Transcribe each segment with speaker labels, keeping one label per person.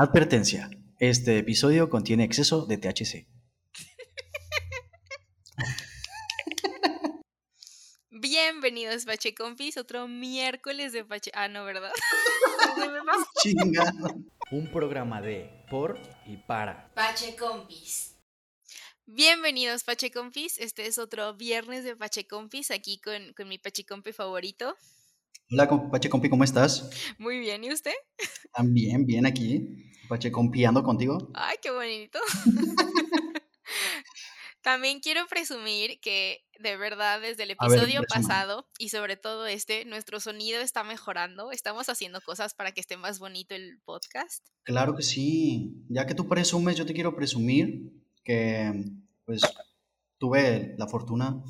Speaker 1: Advertencia. Este episodio contiene exceso de THC.
Speaker 2: Bienvenidos, Pache Compis, otro miércoles de Pache. Ah, no, ¿verdad?
Speaker 1: Chingado. Un programa de, por y para.
Speaker 3: Pache Compis.
Speaker 2: Bienvenidos, Pache Compis. Este es otro viernes de Pache Compis, aquí con, con mi Pache Compi favorito.
Speaker 1: Hola, Pache Compi, ¿cómo estás?
Speaker 2: Muy bien, ¿y usted?
Speaker 1: También, bien aquí. Pache Compiando contigo.
Speaker 2: Ay, qué bonito. También quiero presumir que de verdad desde el
Speaker 1: ver,
Speaker 2: episodio pasado y sobre todo este, nuestro sonido está mejorando. Estamos haciendo cosas para que esté más bonito el podcast.
Speaker 1: Claro que sí. Ya que tú presumes, yo te quiero presumir que, pues, tuve la fortuna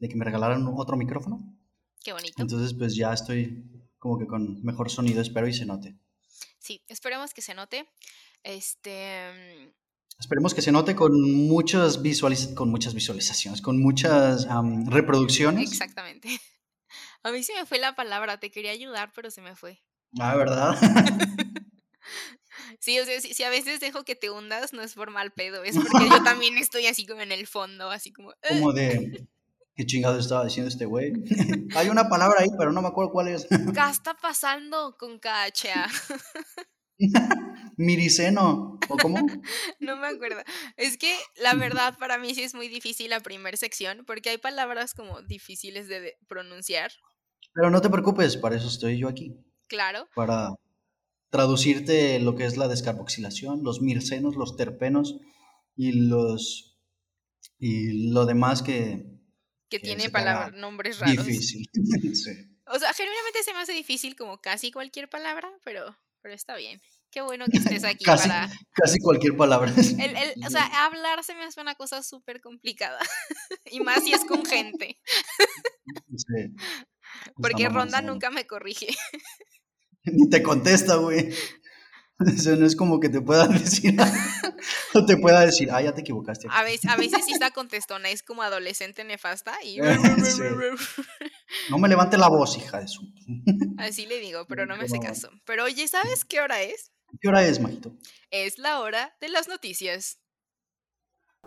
Speaker 1: de que me regalaran otro micrófono.
Speaker 2: Qué bonito.
Speaker 1: Entonces, pues ya estoy como que con mejor sonido, espero y se note.
Speaker 2: Sí, esperemos que se note. Este,
Speaker 1: Esperemos que se note con muchas, visualiz- con muchas visualizaciones, con muchas reproducciones.
Speaker 2: exactamente. A mí se me fue la palabra, te quería ayudar, pero se me fue.
Speaker 1: Ah, ¿verdad?
Speaker 2: Sí, o sea, si, si a veces dejo que te hundas, no es por mal pedo, es porque yo también estoy así como en el fondo, así como...
Speaker 1: Como de, ¿qué chingado estaba diciendo este güey? Hay una palabra ahí, pero no me acuerdo cuál es.
Speaker 2: ¿Qué está pasando con KHA?
Speaker 1: Miriceno, ¿o cómo?
Speaker 2: No me acuerdo. Es que la verdad para mí sí es muy difícil la primera sección porque hay palabras como difíciles de de pronunciar.
Speaker 1: Pero no te preocupes, para eso estoy yo aquí,
Speaker 2: Claro.
Speaker 1: para traducirte lo que es la descarboxilación, los mircenos, los terpenos y los y lo demás que
Speaker 2: Que tiene palabras, nombres raros.
Speaker 1: difícil. Sí.
Speaker 2: O sea, genuinamente se me hace difícil como casi cualquier palabra, pero, pero está bien. Qué bueno que estés aquí
Speaker 1: Casi,
Speaker 2: para...
Speaker 1: casi cualquier palabra.
Speaker 2: El, el- o sea, hablar se me hace una cosa súper complicada. y más si es con gente.
Speaker 1: Sí.
Speaker 2: Porque Ronda nunca me corrige.
Speaker 1: Ni te contesta, güey. Eso no es como que te pueda decir, o te pueda decir, ah, ya te equivocaste.
Speaker 2: A veces, a veces sí está contestona, es como adolescente nefasta y...
Speaker 1: Sí. No me levante la voz, hija de su.
Speaker 2: Así le digo, pero no me hace caso. Pero oye, ¿sabes qué hora es?
Speaker 1: ¿Qué hora es, majito?
Speaker 2: Es la hora de las noticias.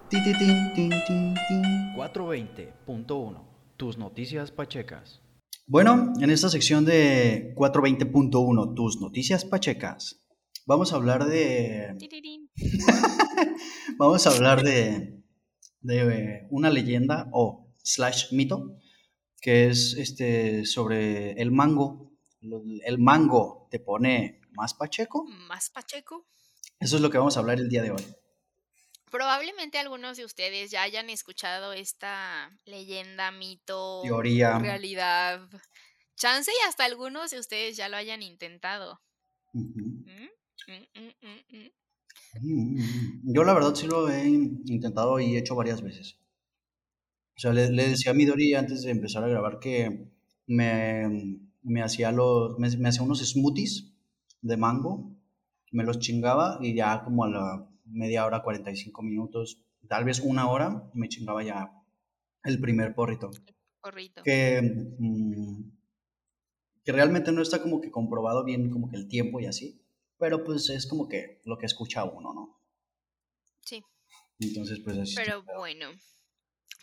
Speaker 1: Ti, ti, tin, tin, tin, tin.
Speaker 4: 420.1 Tus noticias pachecas.
Speaker 1: Bueno, en esta sección de 420.1, tus noticias pachecas, vamos a hablar de. Vamos a hablar de, de una leyenda o slash mito que es este sobre el mango. El mango te pone más pacheco.
Speaker 2: Más Pacheco.
Speaker 1: Eso es lo que vamos a hablar el día de hoy.
Speaker 2: Probablemente algunos de ustedes ya hayan escuchado esta leyenda, mito,
Speaker 1: Teoría.
Speaker 2: realidad. Chance y hasta algunos de ustedes ya lo hayan intentado. ¿Mm? Mm, mm, mm, mm.
Speaker 1: Mm, Yo la verdad sí lo he in- intentado y hecho varias veces. O sea, le, le decía a Midori antes de empezar a grabar que me, me hacía los, me, me hacía unos smoothies de mango, me los chingaba y ya como a la media hora, 45 minutos, tal vez una hora, me chingaba ya el primer porrito.
Speaker 2: Porrito.
Speaker 1: Que, mm, que realmente no está como que comprobado bien como que el tiempo y así, pero pues es como que lo que escucha uno, ¿no?
Speaker 2: Sí,
Speaker 1: Entonces, pues así.
Speaker 2: pero
Speaker 1: el
Speaker 2: bueno.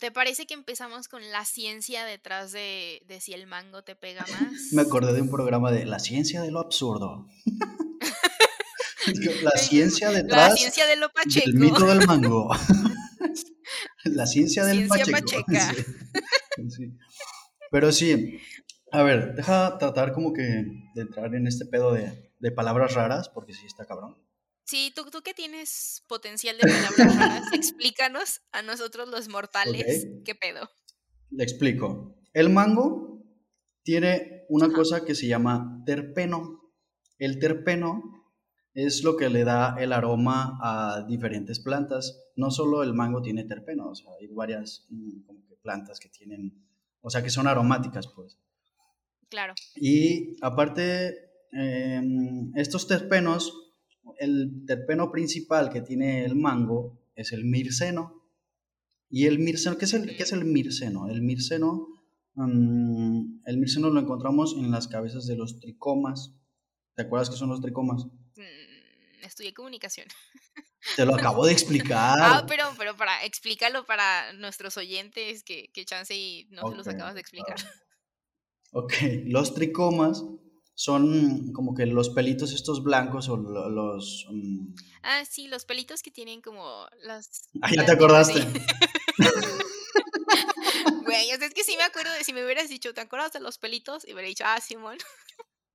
Speaker 2: ¿Te parece que empezamos con la ciencia detrás de, de si el mango te pega más?
Speaker 1: Me acordé de un programa de La ciencia de lo absurdo. la ciencia
Speaker 2: La
Speaker 1: detrás
Speaker 2: ciencia de lo pacheco.
Speaker 1: del mito del mango. la ciencia del
Speaker 2: Ciencia
Speaker 1: pacheco.
Speaker 2: pacheca.
Speaker 1: Sí, sí. Pero sí, a ver, deja tratar como que de entrar en este pedo de, de palabras raras, porque sí está cabrón.
Speaker 2: Sí, tú, tú que tienes potencial de palabras raras, explícanos a nosotros los mortales
Speaker 1: Ok.
Speaker 2: qué pedo.
Speaker 1: Le explico. El mango tiene una
Speaker 2: Ajá.
Speaker 1: cosa que se llama terpeno. El terpeno es lo que le da el aroma a diferentes plantas. No solo el mango tiene terpeno, o sea, hay varias mm, como que plantas que tienen, o sea, que son aromáticas, pues.
Speaker 2: Claro.
Speaker 1: Y aparte, em, estos terpenos, el terpeno principal que tiene el mango es el mirceno. Y el mirceno, ¿qué es el, qué es el mirceno? El mirceno, mm, el mirceno lo encontramos en las cabezas de los tricomas. ¿Te acuerdas qué son los tricomas?
Speaker 2: Mm, estudié comunicación.
Speaker 1: Te lo acabo de explicar.
Speaker 2: Ah, pero, pero para explícalo para nuestros oyentes que, que chance y no se los acabas de explicar.
Speaker 1: Ok, los tricomas son como que los pelitos estos blancos o lo- los... mm,
Speaker 2: Ah, sí, los pelitos que tienen como las.
Speaker 1: Ah, ya te acordaste.
Speaker 2: Güey, es que sí me acuerdo de si me hubieras dicho, ¿te acuerdas de los pelitos? Y hubiera dicho, ah, Simón.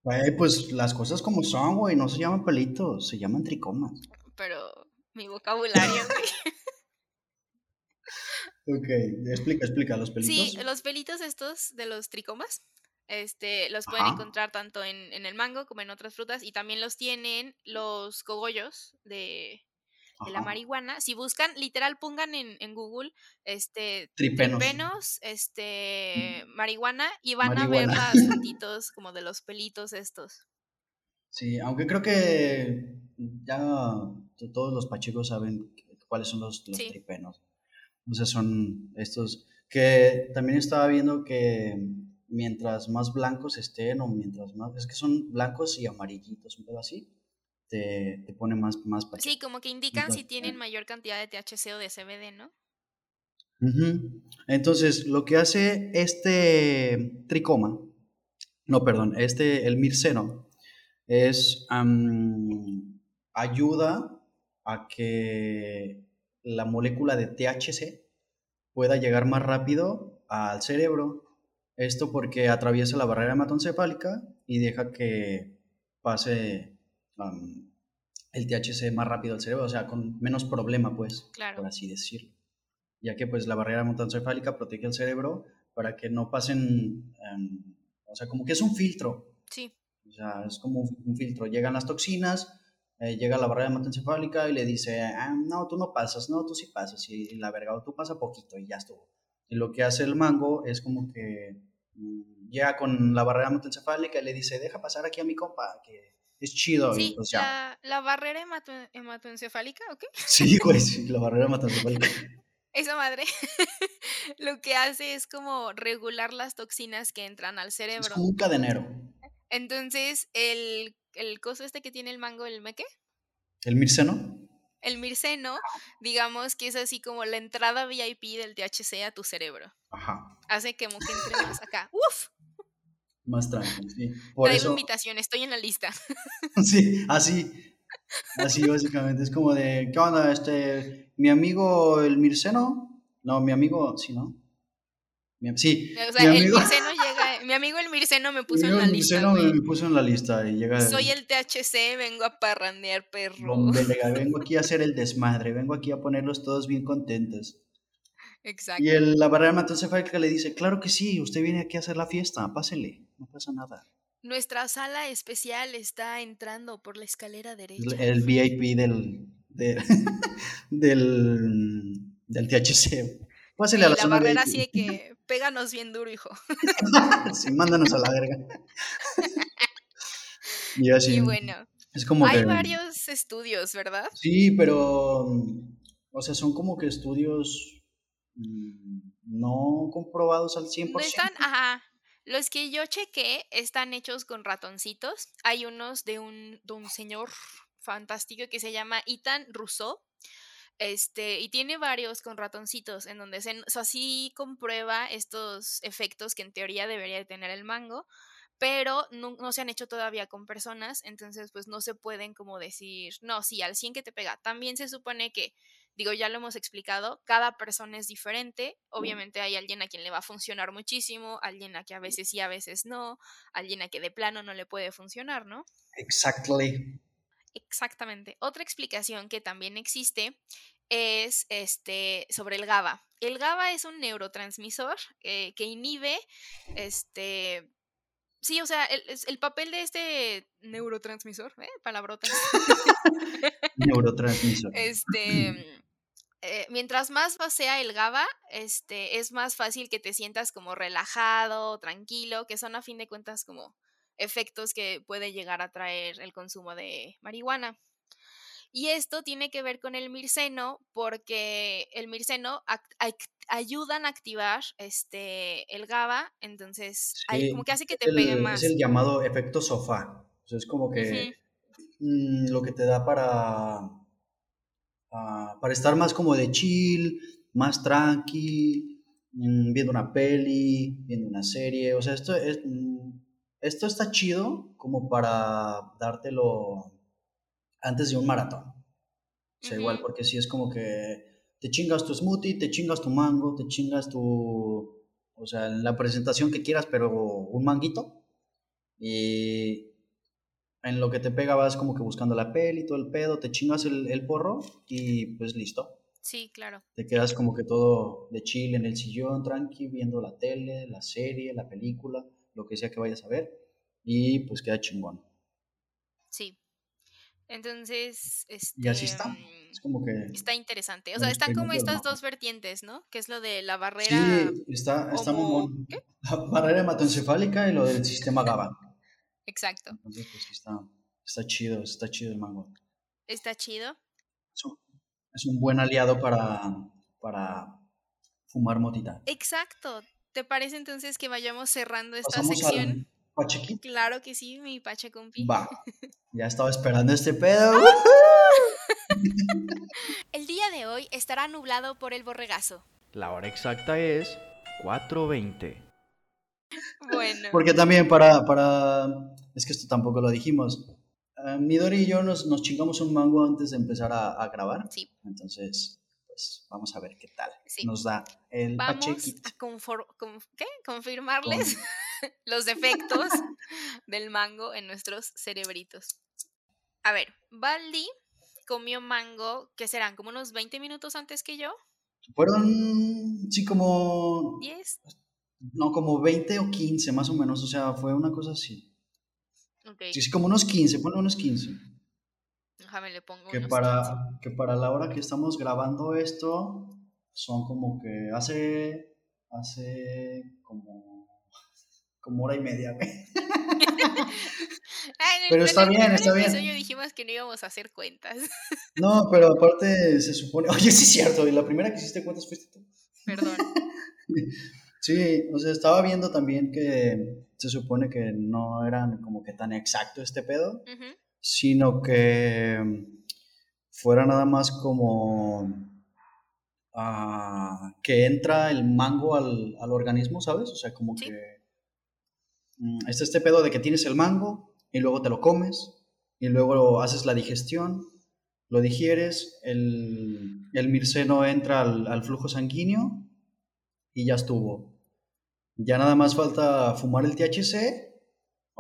Speaker 1: Güey, pues las cosas como son, güey, no se llaman pelitos, se llaman tricomas.
Speaker 2: Pero mi vocabulario, güey.
Speaker 1: Ok, explica, explica, los pelitos.
Speaker 2: Sí, los pelitos estos de los tricomas, este, los pueden encontrar tanto en, en el mango como en otras frutas y también los tienen los cogollos de, de la marihuana. Si buscan, literal, pongan en, en Google, este,
Speaker 1: Tripenos.
Speaker 2: tripenos, este, marihuana y van a ver las fotitos como de los pelitos estos.
Speaker 1: Sí, aunque creo que ya to- todos los pachecos saben cuáles son los, los
Speaker 2: Sí.
Speaker 1: tripenos. O sea, son estos que también estaba viendo que mientras más blancos estén o mientras más, es que son blancos y amarillitos, un pedo así, te, te pone más, más.
Speaker 2: Sí, como que indican si tienen
Speaker 1: eh.
Speaker 2: mayor cantidad de THC o de CBD, ¿no?
Speaker 1: Entonces, lo que hace este tricoma, no, perdón, este, el mirceno, es am, ayuda a que la molécula de THC pueda llegar más rápido al cerebro. Esto porque atraviesa la barrera hematoencefálica y deja que pase el THC más rápido al cerebro, o sea, con menos problema, pues,
Speaker 2: Claro.
Speaker 1: por así decirlo. Ya que pues la barrera hematoencefálica protege el cerebro para que no pasen, em, o sea, como que es un filtro,
Speaker 2: Sí,
Speaker 1: o sea, es como un, un filtro. Llegan las toxinas, eh, llega la barrera hematoencefálica y le dice, ah, no, tú no pasas, no, tú sí pasas, y la verga, o tú pasa poquito y ya estuvo. Y lo que hace el mango es como que llega con la barrera hematoencefálica y le dice, deja pasar aquí a mi compa, que es chido, y pues ya.
Speaker 2: la, la barrera hemato- hematoencefálica, ¿ok?
Speaker 1: Sí, güey, sí, la barrera hematoencefálica.
Speaker 2: Esa madre lo que hace es como regular las toxinas que entran al
Speaker 1: Es
Speaker 2: cerebro.
Speaker 1: como un cadenero.
Speaker 2: Entonces, el, el coso este que tiene el mango, el meque,
Speaker 1: ¿El mirceno?
Speaker 2: El mirceno, digamos que es así como la entrada VIP del THC a tu cerebro.
Speaker 1: Ajá,
Speaker 2: Hace que como que entre más acá. ¡Uf!
Speaker 1: más tranquilo, sí. Por
Speaker 2: Traigo
Speaker 1: eso,
Speaker 2: invitación, estoy en la lista.
Speaker 1: sí, así, así básicamente, es como de, ¿qué onda? Este, mi amigo el mirceno, no, mi amigo, sí, ¿no? Mi- sí,
Speaker 2: O sea,
Speaker 1: mi
Speaker 2: el
Speaker 1: amigo,
Speaker 2: mirceno llega, mi amigo el mirceno me puso en la
Speaker 1: el
Speaker 2: lista,
Speaker 1: mirceno me, puso en la lista y llega,
Speaker 2: Soy el THC, vengo a parrandear, perro.
Speaker 1: "Bombe, lega, vengo aquí a hacer el desmadre, vengo aquí a ponerlos todos bien contentos.
Speaker 2: Exacto.
Speaker 1: Y el, la barrera hematoencefálica le dice, claro que sí, usted viene aquí a hacer la fiesta, pásele, no pasa nada.
Speaker 2: Nuestra sala especial está entrando por la escalera
Speaker 1: Es
Speaker 2: derecha.
Speaker 1: el el VIP del, de- del, del THC. Pásele a la,
Speaker 2: la
Speaker 1: zona
Speaker 2: barrera así de que péganos bien duro, hijo.
Speaker 1: Sí, mándanos a la verga. Y así.
Speaker 2: Y bueno,
Speaker 1: es como
Speaker 2: hay
Speaker 1: que.
Speaker 2: varios estudios, ¿verdad?
Speaker 1: Sí, pero. mm, O sea, son como que estudios mm, no comprobados al 100%.
Speaker 2: No están, ajá. Los que yo chequé están hechos con ratoncitos. Hay unos de un, de un señor fantástico que se llama Ethan Rousseau. Este, y tiene varios con ratoncitos en donde se, o sea, sí comprueba estos efectos que en teoría debería de tener el mango, pero no, no se han hecho todavía con personas, entonces pues no se pueden como decir, no, sí, al 100 que te pega. También se supone que, digo, ya lo hemos explicado, cada persona es diferente, obviamente hay alguien a quien le va a funcionar muchísimo, alguien a que a veces sí, a veces no, alguien a que de plano no le puede funcionar, ¿no?
Speaker 1: Exactly.
Speaker 2: Exactamente. Otra explicación que también existe es este sobre el GABA. El GABA es un neurotransmisor eh, que inhibe este sí, o sea, el, papel de este neurotransmisor, ¿eh? palabrotas.
Speaker 1: Neurotransmisor.
Speaker 2: este eh, mientras más va- sea el GABA, este, es más fácil que te sientas como relajado, tranquilo, que son a fin de cuentas como efectos que puede llegar a traer el consumo de marihuana. Y esto tiene que ver con el mirceno porque el mirceno ayudan a activar este, el GABA, entonces hay- como que hace que te pegue
Speaker 1: el,
Speaker 2: más.
Speaker 1: es el llamado efecto sofá. Es como que mm, lo que te da para, ah, para estar más como de chill, más tranqui, mm, viendo una peli, viendo una serie. O sea, esto, es, esto está chido como para dártelo antes de un maratón. O sea, igual, porque si es como que te chingas tu smoothie, te chingas tu mango, te chingas tu... O sea, la presentación que quieras, pero un manguito. Y en lo que te pega vas como que buscando la peli, todo el pedo, te chingas el, el porro y pues listo.
Speaker 2: Sí, claro.
Speaker 1: Te quedas como que todo de chill en el sillón, tranqui, viendo la tele, la serie, la película, lo que sea que vayas a ver. Y pues queda chingón.
Speaker 2: Sí. Entonces, este...
Speaker 1: Y así está.
Speaker 2: mm,
Speaker 1: Es como que...
Speaker 2: Está interesante. O sea, están como estas dos vertientes, ¿no? Que es lo de la barrera
Speaker 1: Sí, está, está
Speaker 2: homo...
Speaker 1: mamón.
Speaker 2: ¿Qué?
Speaker 1: La barrera hematoencefálica y lo del sistema GABA.
Speaker 2: Exacto.
Speaker 1: Entonces, pues está, está chido, está chido el mango.
Speaker 2: Está chido.
Speaker 1: Es un, es un buen aliado para, para fumar motita.
Speaker 2: Exacto. ¿Te parece entonces que vayamos cerrando esta
Speaker 1: Pasamos
Speaker 2: sección?
Speaker 1: Pachequito.
Speaker 2: Claro que sí, mi pache compi.
Speaker 1: Va. Ya estaba esperando este pedo.
Speaker 2: El día de hoy estará nublado por el borregazo.
Speaker 4: La hora exacta es 4.20.
Speaker 2: Bueno,
Speaker 1: Porque también para, para... Es que esto tampoco lo dijimos. Eh, Midori y yo nos, nos chingamos un mango antes de empezar a, a grabar.
Speaker 2: sí,
Speaker 1: Entonces, pues vamos a ver qué tal
Speaker 2: Sí.
Speaker 1: nos da el
Speaker 2: vamos
Speaker 1: Pachequito.
Speaker 2: a con- ¿qué? confirmarles los defectos del mango en nuestros cerebritos. A ver, Baldi comió mango, que serán como unos 20 minutos antes que yo,
Speaker 1: Fueron, sí, como...
Speaker 2: 10.
Speaker 1: No, como 20 o 15 más o menos. O sea, fue una cosa así.
Speaker 2: Ok,
Speaker 1: Sí, sí, como unos 15, ponle unos 15.
Speaker 2: Déjame le pongo
Speaker 1: Que
Speaker 2: unos 15.
Speaker 1: para, que para la hora que estamos grabando esto, son como que hace, hace como, como hora y media,
Speaker 2: en
Speaker 1: Pero
Speaker 2: en
Speaker 1: está bien, está bien.
Speaker 2: episodio dijimos que no íbamos a hacer cuentas.
Speaker 1: No, pero aparte se supone, oye, sí es cierto, y la primera que hiciste cuentas fuiste tú.
Speaker 2: Perdón.
Speaker 1: Sí, o sea, estaba viendo también que se supone que no eran como que tan exacto este pedo,
Speaker 2: Ujú,
Speaker 1: sino que fuera nada más como ah, que entra el mango al, al organismo, ¿sabes? O sea, como
Speaker 2: Sí.
Speaker 1: que mm, está este pedo de que tienes el mango y luego te lo comes y luego haces la digestión, lo digieres, el, el mirceno entra al, al flujo sanguíneo y ya estuvo. Ya nada más falta fumar el THC,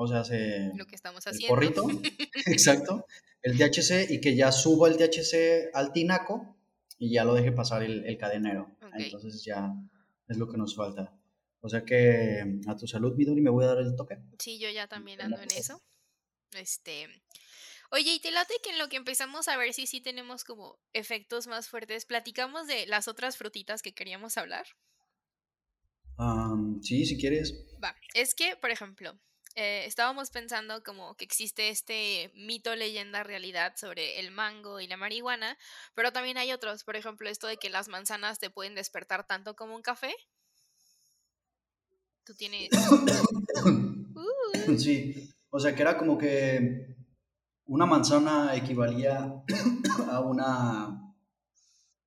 Speaker 1: o sea, se,
Speaker 2: Lo que estamos
Speaker 1: el
Speaker 2: haciendo.
Speaker 1: porrito, exacto, el THC y que ya suba el THC al tinaco y ya lo deje pasar el, el cadenero. Entonces ya es lo que nos falta. O sea que a tu salud, Midori, me voy a dar el toque.
Speaker 2: Sí, yo ya también ando en eso. Este. Oye, y te late que en lo que empezamos a ver si sí tenemos como efectos más fuertes, platicamos de las otras frutitas que queríamos hablar.
Speaker 1: Sí, si quieres.
Speaker 2: Va, es que, por ejemplo, eh, estábamos pensando como que existe este mito, leyenda, realidad sobre el mango y la marihuana, pero también hay otros, por ejemplo, esto de que las manzanas te pueden despertar tanto como un café. Tú tienes... Uh,
Speaker 1: Sí, o sea que era como que una manzana equivalía a una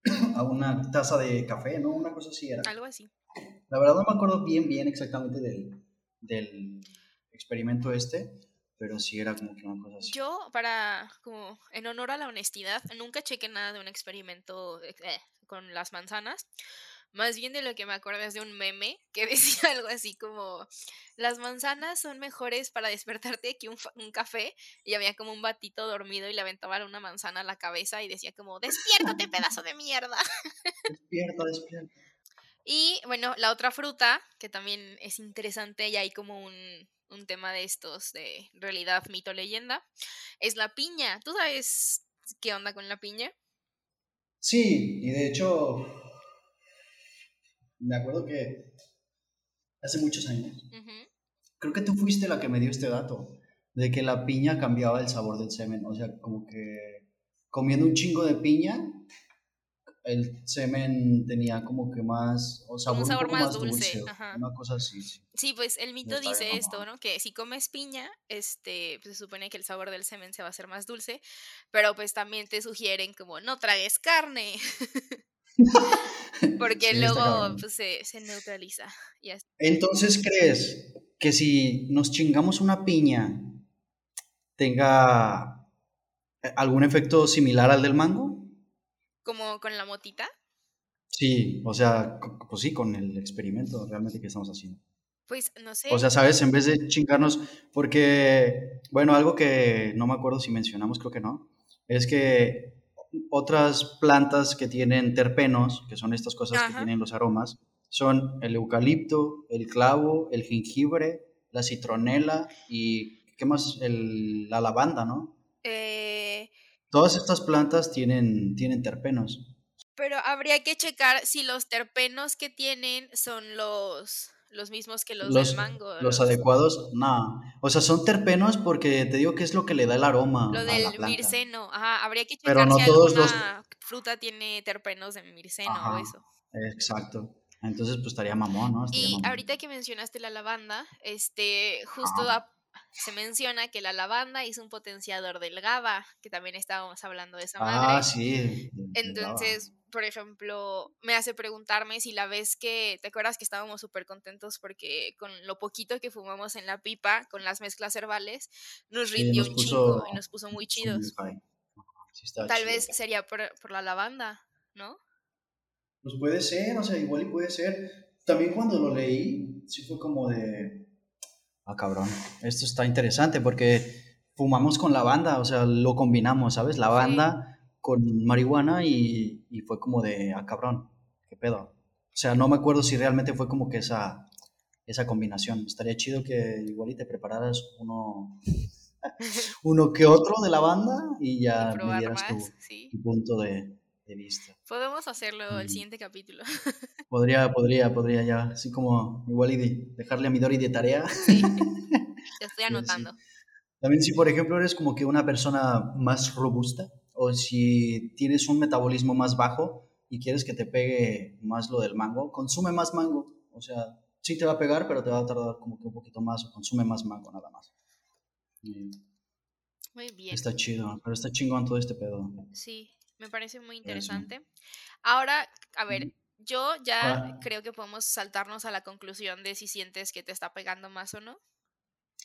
Speaker 1: a una taza de café, ¿no? Una cosa así era.
Speaker 2: algo así.
Speaker 1: La verdad no me acuerdo bien, bien exactamente del, del experimento este, pero sí era como que una cosa así.
Speaker 2: Yo, para, como, en honor a la honestidad, nunca chequé nada de un experimento eh, con las manzanas. Más bien de lo que me acuerdo es de un meme que decía algo así como, las manzanas son mejores para despertarte que un, un café. Y había como un batito dormido y le aventaban una manzana a la cabeza y decía como, despiértate pedazo de mierda.
Speaker 1: Despierta, despierta.
Speaker 2: Y bueno, la otra fruta, que también es interesante y hay como un, un tema de estos de realidad, mito, leyenda, es la piña. ¿Tú sabes qué onda con la piña?
Speaker 1: Sí, y de hecho, me acuerdo que hace muchos años, creo que tú fuiste la que me dio este dato, de que la piña cambiaba el sabor del semen, o sea, como que comiendo un chingo de piña, el semen tenía como que más, o sabor,
Speaker 2: un sabor
Speaker 1: poco
Speaker 2: más dulce, ajá.
Speaker 1: una cosa así, sí.
Speaker 2: Sí, pues el mito
Speaker 1: está bien
Speaker 2: dice esto. ¿no? Que si comes piña, este, pues se supone que el sabor del semen se va a hacer más dulce, pero pues también te sugieren como no tragues carne, porque
Speaker 1: Sí,
Speaker 2: luego pues se, se neutraliza. Y así.
Speaker 1: Entonces, ¿crees que si nos chingamos una piña tenga eh, algún efecto similar al del mango?
Speaker 2: Como con la motita,
Speaker 1: Sí, o sea, pues sí, con el experimento realmente que estamos haciendo.
Speaker 2: pues no sé.
Speaker 1: O sea, ¿sabes? En vez de chingarnos, porque, bueno, algo que no me acuerdo si mencionamos, creo que no, es que otras plantas que tienen terpenos, que son estas cosas que tienen los aromas, son el eucalipto, el clavo, el jengibre, la citronela y, ¿qué más? El- la lavanda, ¿no?
Speaker 2: Eh,
Speaker 1: Todas estas plantas tienen, tienen terpenos.
Speaker 2: pero habría que checar si los terpenos que tienen son los, los mismos que los,
Speaker 1: Los,
Speaker 2: del mango.
Speaker 1: los adecuados, no. O sea, son terpenos porque te digo que es lo que le da el aroma
Speaker 2: Lo
Speaker 1: a la
Speaker 2: del
Speaker 1: planta.
Speaker 2: mirceno, ajá, habría que
Speaker 1: Pero
Speaker 2: checar
Speaker 1: no
Speaker 2: si
Speaker 1: todos los-
Speaker 2: alguna fruta tiene terpenos de mirceno o eso.
Speaker 1: exacto. Entonces, pues estaría mamón, ¿no? Estaría
Speaker 2: Y
Speaker 1: mamón.
Speaker 2: ahorita que mencionaste la lavanda, este, justo
Speaker 1: Ajá.
Speaker 2: Se menciona que la lavanda es un potenciador del GABA, que también estábamos hablando de esa madre.
Speaker 1: Ah, sí.
Speaker 2: Entonces, por ejemplo, me hace preguntarme si la vez que, ¿te acuerdas que estábamos súper contentos porque con lo poquito que fumamos en la pipa, con las mezclas herbales, nos
Speaker 1: Sí,
Speaker 2: rindió
Speaker 1: nos
Speaker 2: un
Speaker 1: puso-
Speaker 2: chingo y nos puso muy chidos?
Speaker 1: sí
Speaker 2: Tal
Speaker 1: chido.
Speaker 2: vez sería por, por la lavanda, ¿no?
Speaker 1: Pues puede ser, o sea, igual y puede ser. También cuando lo leí, sí fue como de. Ah, cabrón. Esto está interesante porque fumamos con lavanda, o sea, lo combinamos, ¿sabes? Lavanda con marihuana y, y fue como de. Ah, cabrón. ¿Qué pedo? O sea, no me acuerdo si realmente fue como que esa, esa combinación. Estaría chido que igual y te prepararas uno, uno que otro de lavanda y ya me dieras tu,
Speaker 2: más, sí.
Speaker 1: tu punto de,
Speaker 2: Podemos hacerlo el
Speaker 1: Mm.
Speaker 2: siguiente capítulo.
Speaker 1: Podría, podría, podría ya, así como igual y de- dejarle a Midori de tarea.
Speaker 2: Sí. Te estoy
Speaker 1: sí.
Speaker 2: anotando.
Speaker 1: También si por ejemplo eres como que una persona más robusta o si tienes un metabolismo más bajo y quieres que te pegue más lo del mango, consume más mango. O sea, sí te va a pegar, pero te va a tardar como que un poquito más o consume más mango nada más. Y
Speaker 2: Muy bien.
Speaker 1: está chido, pero está chingón todo este pedo.
Speaker 2: Sí, me parece muy
Speaker 1: sí.
Speaker 2: interesante. Ahora, a ver, yo ya
Speaker 1: Ah.
Speaker 2: creo que podemos saltarnos a la conclusión de si sientes que te está pegando más o no.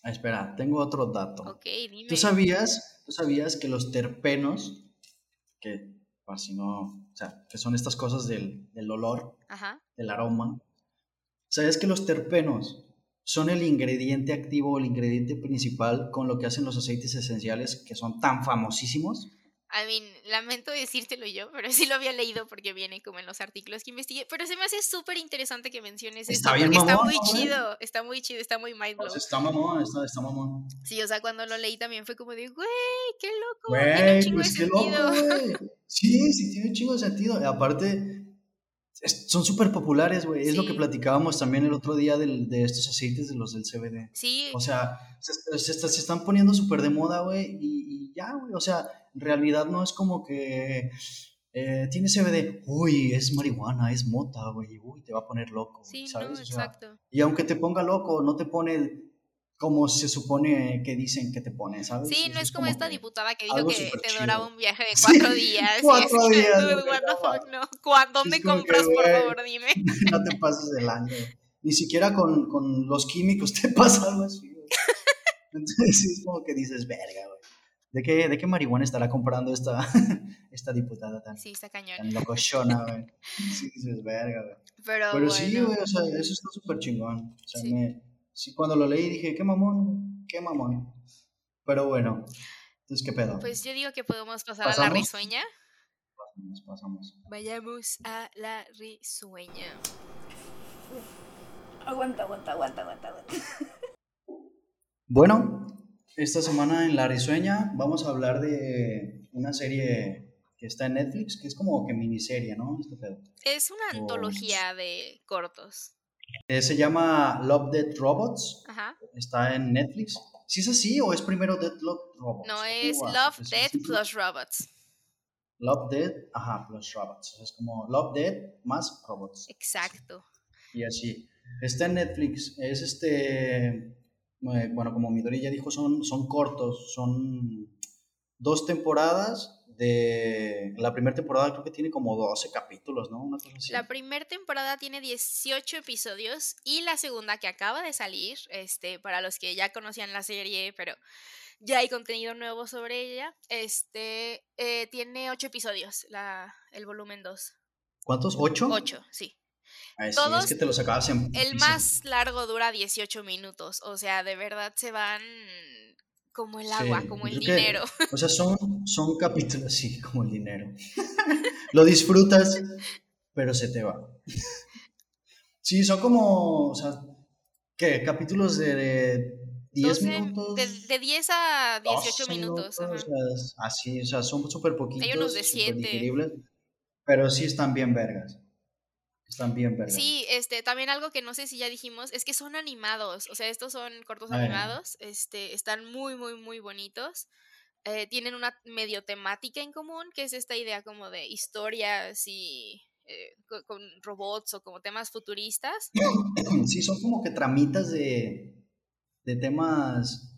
Speaker 1: Ah, espera, tengo otro dato.
Speaker 2: Ok, dime.
Speaker 1: ¿Tú sabías, ¿Tú sabías que los terpenos, que por si no, o sea, que son estas cosas del, del olor,
Speaker 2: Ajá.
Speaker 1: del aroma, ¿sabías que los terpenos son el ingrediente activo o el ingrediente principal con lo que hacen los aceites esenciales que son tan famosísimos?
Speaker 2: I mean, lamento decírtelo yo, pero sí lo había leído porque viene como en los artículos que investigué. Pero se me hace súper interesante que menciones
Speaker 1: Está
Speaker 2: esto
Speaker 1: bien
Speaker 2: porque está
Speaker 1: mamón,
Speaker 2: muy
Speaker 1: ¿no, güey?
Speaker 2: chido, está muy chido, está muy mind
Speaker 1: Pues está mamón, está, está mamón.
Speaker 2: Sí, o sea, cuando lo leí también fue como de, güey, qué loco, tiene un
Speaker 1: Güey,
Speaker 2: chingo
Speaker 1: pues
Speaker 2: de
Speaker 1: qué loco,
Speaker 2: sentido.
Speaker 1: güey. Sí, sí, tiene un chingo de sentido. Y aparte, es- son súper populares, güey. Es lo que platicábamos también el otro día del- de estos aceites de los del CBD.
Speaker 2: Sí,
Speaker 1: O sea, se, se está- se están poniendo súper de moda, güey, y, y ya, güey. O sea, en realidad no es como que eh, tiene CBD, uy, es marihuana, es mota, güey, uy, te va a poner loco,
Speaker 2: sí, no,
Speaker 1: ¿sabes? O sea,
Speaker 2: exacto.
Speaker 1: y aunque te ponga loco, no te pone como se supone que dicen que te pone, ¿sabes?
Speaker 2: Sí, no es como esta
Speaker 1: que
Speaker 2: diputada que dijo que te
Speaker 1: chido.
Speaker 2: duraba un viaje de
Speaker 1: Sí,
Speaker 2: cuatro días. y
Speaker 1: cuatro días, no
Speaker 2: no. ¿Cuá- ¿Dónde
Speaker 1: como que,
Speaker 2: compras, por favor, dime?
Speaker 1: no te pases de lanza, güey. Ni siquiera con, con los químicos te pasa algo así. Entonces sí es como que dices, verga, güey. ¿De qué, ¿De qué marihuana estará comprando esta, esta diputada tan,
Speaker 2: Sí, está cañón.
Speaker 1: tan locochona, güey? Sí, dices, verga, güey.
Speaker 2: Pero,
Speaker 1: Pero sí,
Speaker 2: bueno,
Speaker 1: güey, o sea, eso está súper chingón. O sea,
Speaker 2: Sí.
Speaker 1: me, sí, cuando lo leí dije, qué mamón, qué mamón. Pero bueno, entonces, ¿qué pedo?
Speaker 2: pues yo digo que podemos pasar a la
Speaker 1: ¿Pasamos?
Speaker 2: risueña.
Speaker 1: Nos pasamos.
Speaker 2: Vayamos a la risueña.
Speaker 3: Aguanta, aguanta, aguanta, aguanta, aguanta.
Speaker 1: Bueno, esta semana en La Risueña vamos a hablar de una serie que está en Netflix, que es como que miniserie, ¿no? Este pedo.
Speaker 2: Es una
Speaker 1: Oh.
Speaker 2: antología de cortos.
Speaker 1: Eh, se llama Love, Dead Robots,
Speaker 2: Ajá.
Speaker 1: está en Netflix. ¿Sí es así o es primero Dead Love Robots?
Speaker 2: No
Speaker 1: ¿Cómo
Speaker 2: es? Love,
Speaker 1: ¿Es
Speaker 2: Death
Speaker 1: así?
Speaker 2: plus Robots.
Speaker 1: Love Dead, ajá, plus robots. Es como Love Dead más robots.
Speaker 2: Exacto.
Speaker 1: Y así. Está en Netflix. Es este. eh, Bueno, como Midori ya dijo, son, son cortos. Son dos temporadas. De la primera temporada creo que tiene como 12 capítulos, ¿no? Una cosa así.
Speaker 2: La primera temporada tiene 18 episodios y la segunda que acaba de salir, este, para los que ya conocían la serie, pero ya hay contenido nuevo sobre ella, este, eh, tiene 8 episodios, la, el volumen 2.
Speaker 1: ¿Cuántos? ¿Ocho?
Speaker 2: 8, sí.
Speaker 1: Ay, sí,
Speaker 2: Todos-
Speaker 1: es que te los acabas en.
Speaker 2: El más largo dura 18 minutos, o sea, de verdad se van como el agua,
Speaker 1: Sí,
Speaker 2: como el
Speaker 1: que-
Speaker 2: dinero.
Speaker 1: O sea, son, son capítulos así como el dinero. Lo disfrutas, pero se te va. Sí, son como, o sea, ¿qué? Capítulos de 10
Speaker 2: 12
Speaker 1: minutos.
Speaker 2: de, de 10 a 18
Speaker 1: 12
Speaker 2: minutos. ajá.
Speaker 1: o sea, así, o sea, son súper poquitos.
Speaker 2: unos de
Speaker 1: súper
Speaker 2: siete.
Speaker 1: digeribles, pero sí están bien vergas. Están bien vergas.
Speaker 2: Sí, este, también algo que no sé si ya dijimos es que son animados, o sea, estos son cortos
Speaker 1: Ah,
Speaker 2: animados, este, están muy, muy, muy bonitos. eh, tienen una medio temática en común, que es esta idea como de historias y eh, co- con, robots o como temas futuristas.
Speaker 1: Sí, son como que tramitas de, de temas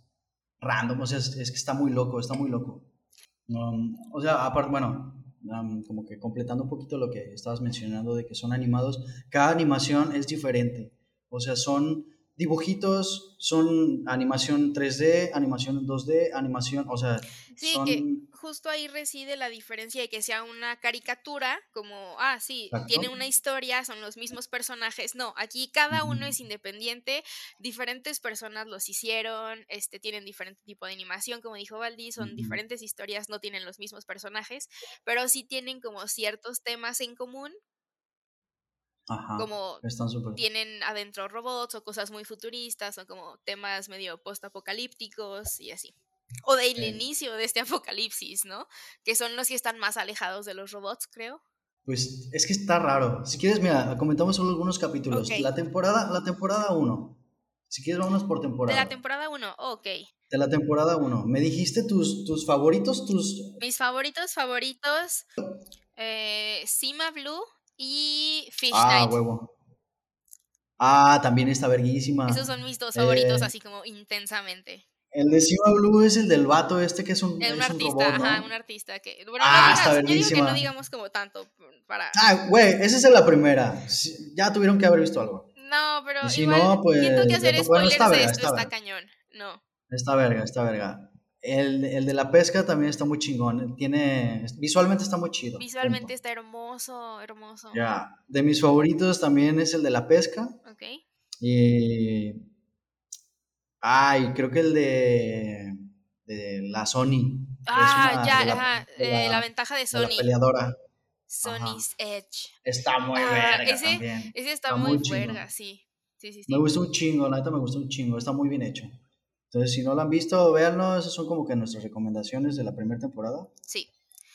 Speaker 1: random, o sea, es, es que está muy loco, está muy loco. Um, o sea, aparte, bueno, como que completando un poquito lo que estabas mencionando de que son animados, cada animación es diferente, o sea, son dibujitos, son animación 3D, animación 2D, animación, o sea,
Speaker 2: Sí,
Speaker 1: son...
Speaker 2: que justo ahí reside la diferencia de que sea una caricatura, como, ah, sí, tiene una historia, son los mismos personajes. No, aquí cada uno es independiente, diferentes personas los hicieron, este, tienen diferente tipo de animación, como dijo Valdi, son diferentes historias, no tienen los mismos personajes, pero sí tienen como ciertos temas en común,
Speaker 1: Ajá,
Speaker 2: como
Speaker 1: están súper...
Speaker 2: tienen adentro robots o cosas muy futuristas o como temas medio post-apocalípticos y así. O del inicio de este apocalipsis, ¿no? Que son los que están más alejados de los robots, creo.
Speaker 1: Pues es que está raro. Si quieres, mira, comentamos solo algunos capítulos.
Speaker 2: Ok.
Speaker 1: La temporada, la temporada 1. Si quieres, vámonos por
Speaker 2: De
Speaker 1: temporada.
Speaker 2: la temporada 1, ok.
Speaker 1: De la temporada 1. ¿Me dijiste tus, tus favoritos? Tus...
Speaker 2: Mis favoritos, favoritos, eh, Sima Blue y Fish
Speaker 1: Ah,
Speaker 2: Night.
Speaker 1: huevo. Ah, también está verguísima.
Speaker 2: Esos son mis dos favoritos,
Speaker 1: Eh,
Speaker 2: así como intensamente.
Speaker 1: El de Sima Blue es el del vato este que es un,
Speaker 2: Es un
Speaker 1: es un
Speaker 2: artista,
Speaker 1: robot, ¿no?
Speaker 2: ajá, un artista que... Bueno,
Speaker 1: Ah,
Speaker 2: no
Speaker 1: está
Speaker 2: digas, yo digo que
Speaker 1: verguísima.
Speaker 2: no digamos como tanto para...
Speaker 1: Ah, güey, esa es la primera. Ya tuvieron que haber visto algo.
Speaker 2: No, pero
Speaker 1: Y si
Speaker 2: igual
Speaker 1: no, pues,
Speaker 2: siento que
Speaker 1: ya
Speaker 2: hacer
Speaker 1: bueno,
Speaker 2: spoilers
Speaker 1: está
Speaker 2: de esto
Speaker 1: está
Speaker 2: cañón. No.
Speaker 1: Está verga, está verga. El, el de la pesca también está muy chingón. Tiene. Visualmente está muy chido.
Speaker 2: Visualmente
Speaker 1: punto.
Speaker 2: está hermoso, hermoso.
Speaker 1: Ya. De mis favoritos también es el de la pesca.
Speaker 2: Ok.
Speaker 1: Y. Ay, creo que el de. de la Sony.
Speaker 2: Ah,
Speaker 1: una-
Speaker 2: ya,
Speaker 1: la-
Speaker 2: ajá. eh,
Speaker 1: la-
Speaker 2: ventaja de
Speaker 1: de la
Speaker 2: Sony.
Speaker 1: peleadora.
Speaker 2: Sony's Edge.
Speaker 1: Está muy
Speaker 2: Ah,
Speaker 1: verga
Speaker 2: ese-
Speaker 1: también.
Speaker 2: Ese está,
Speaker 1: Está
Speaker 2: muy,
Speaker 1: muy
Speaker 2: verga, sí. Sí, sí, sí.
Speaker 1: Me gustó un chingo, la neta me gustó un chingo. Está muy bien hecho. Entonces, si no lo han visto, véanlo. Esas son como que nuestras recomendaciones de la primera temporada.
Speaker 2: Sí.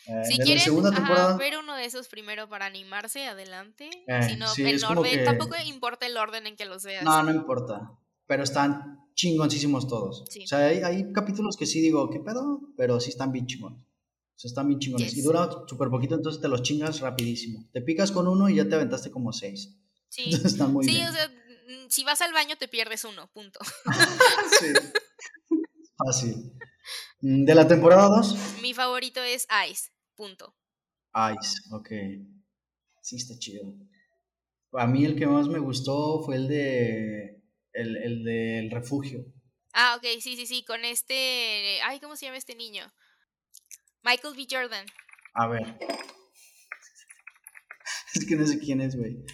Speaker 1: Eh,
Speaker 2: Si quieren
Speaker 1: la segunda
Speaker 2: ajá,
Speaker 1: temporada.
Speaker 2: ver uno de esos primero para animarse, adelante.
Speaker 1: Eh,
Speaker 2: si no,
Speaker 1: sí, como
Speaker 2: orden.
Speaker 1: que-
Speaker 2: Tampoco importa el orden en que los veas.
Speaker 1: No, no importa. Pero están chingoncísimos todos.
Speaker 2: Sí.
Speaker 1: O sea, hay, hay capítulos que sí digo, ¿qué pedo? Pero sí están bien chingones. O sea, están bien chingones. Y
Speaker 2: Yes.
Speaker 1: dura súper poquito, entonces te los chingas rapidísimo. Te picas con uno y ya te aventaste como seis.
Speaker 2: Sí,
Speaker 1: Entonces están muy
Speaker 2: sí
Speaker 1: bien.
Speaker 2: o sea, mm, si vas al baño te pierdes uno, punto.
Speaker 1: Sí. Fácil. Mm, De la temporada 2,
Speaker 2: Mi favorito es Ice, punto.
Speaker 1: Ice, ok. Sí, está chido. A mí el que más me gustó fue el de. El, el del refugio.
Speaker 2: Ah, ok, sí, sí, sí, con este... Ay, ¿cómo se llama este niño? Michael B. Jordan.
Speaker 1: A ver. Es que no sé quién es, güey.